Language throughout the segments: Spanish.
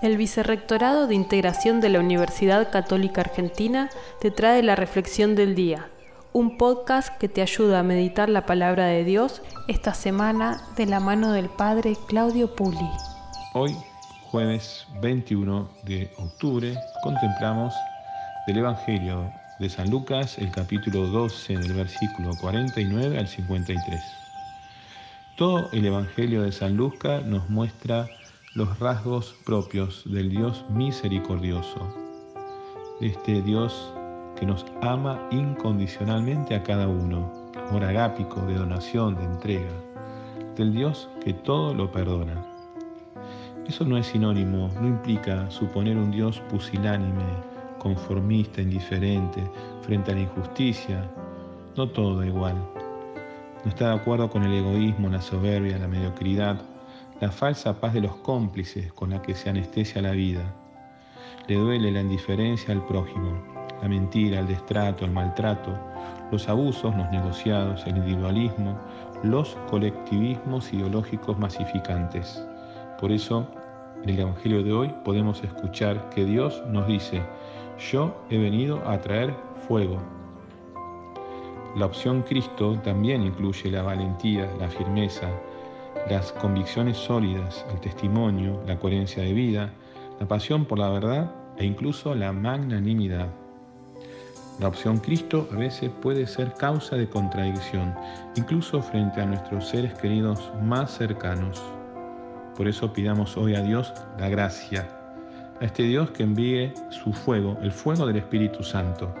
El Vicerrectorado de Integración de la Universidad Católica Argentina te trae la Reflexión del Día, un podcast que te ayuda a meditar la palabra de Dios esta semana de la mano del Padre Claudio Puli. Hoy, jueves 21 de octubre, contemplamos del Evangelio de San Lucas, el capítulo 12, del versículo 49 al 53. Todo el Evangelio de San Lucas nos muestra los rasgos propios del Dios misericordioso, este Dios que nos ama incondicionalmente a cada uno, amor agápico, de donación, de entrega, del Dios que todo lo perdona. Eso no es sinónimo, no implica suponer un Dios pusilánime, conformista, indiferente, frente a la injusticia. No todo da igual. No está de acuerdo con el egoísmo, la soberbia, la mediocridad la falsa paz de los cómplices con la que se anestesia la vida. Le duele la indiferencia al prójimo, la mentira, el destrato, el maltrato, los abusos, los negociados, el individualismo, los colectivismos ideológicos masificantes. Por eso, en el Evangelio de hoy podemos escuchar que Dios nos dice, yo he venido a traer fuego. La opción Cristo también incluye la valentía, la firmeza, las convicciones sólidas, el testimonio, la coherencia de vida, la pasión por la verdad e incluso la magnanimidad. La opción Cristo a veces puede ser causa de contradicción, incluso frente a nuestros seres queridos más cercanos. Por eso pidamos hoy a Dios la gracia, a este Dios que envíe su fuego, el fuego del Espíritu Santo,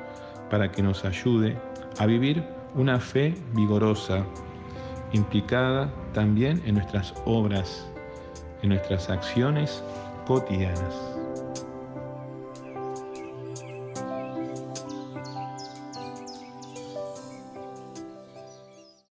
para que nos ayude a vivir una fe vigorosa, implicada también en nuestras obras, en nuestras acciones cotidianas.